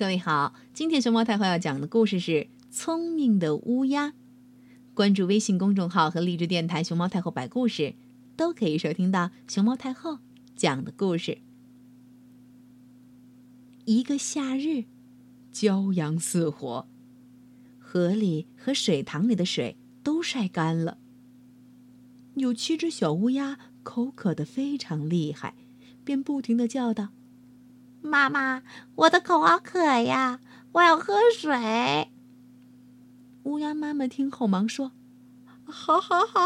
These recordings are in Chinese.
各位好，今天熊猫太后要讲的故事是《聪明的乌鸦》。关注微信公众号和荔枝电台“熊猫太后摆故事”，都可以收听到熊猫太后讲的故事。一个夏日，骄阳似火，河里和水塘里的水都晒干了。有七只小乌鸦口渴的非常厉害，便不停的叫道。妈妈，我的口好渴呀，我要喝水。乌鸦妈妈听后忙说：“好，好，好，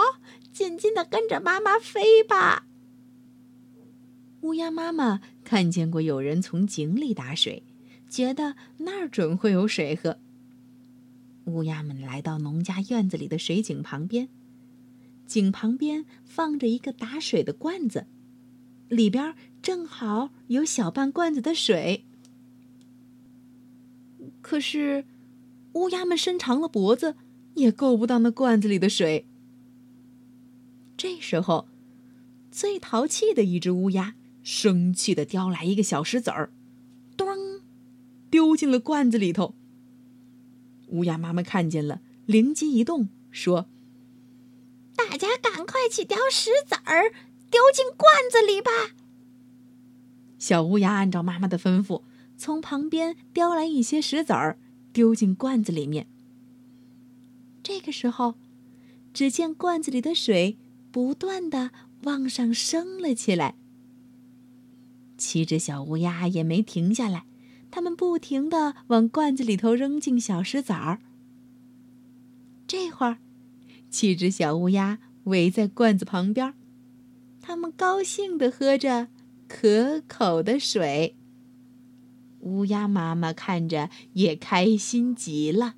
紧紧的跟着妈妈飞吧。”乌鸦妈妈看见过有人从井里打水，觉得那儿准会有水喝。乌鸦们来到农家院子里的水井旁边，井旁边放着一个打水的罐子。里边正好有小半罐子的水，可是乌鸦们伸长了脖子，也够不到那罐子里的水。这时候，最淘气的一只乌鸦生气的叼来一个小石子儿，咚，丢进了罐子里头。乌鸦妈妈看见了，灵机一动，说：“大家赶快去叼石子儿。”丢进罐子里吧。小乌鸦按照妈妈的吩咐，从旁边叼来一些石子儿，丢进罐子里面。这个时候，只见罐子里的水不断的往上升了起来。七只小乌鸦也没停下来，它们不停的往罐子里头扔进小石子儿。这会儿，七只小乌鸦围在罐子旁边。他们高兴地喝着可口的水。乌鸦妈妈看着也开心极了。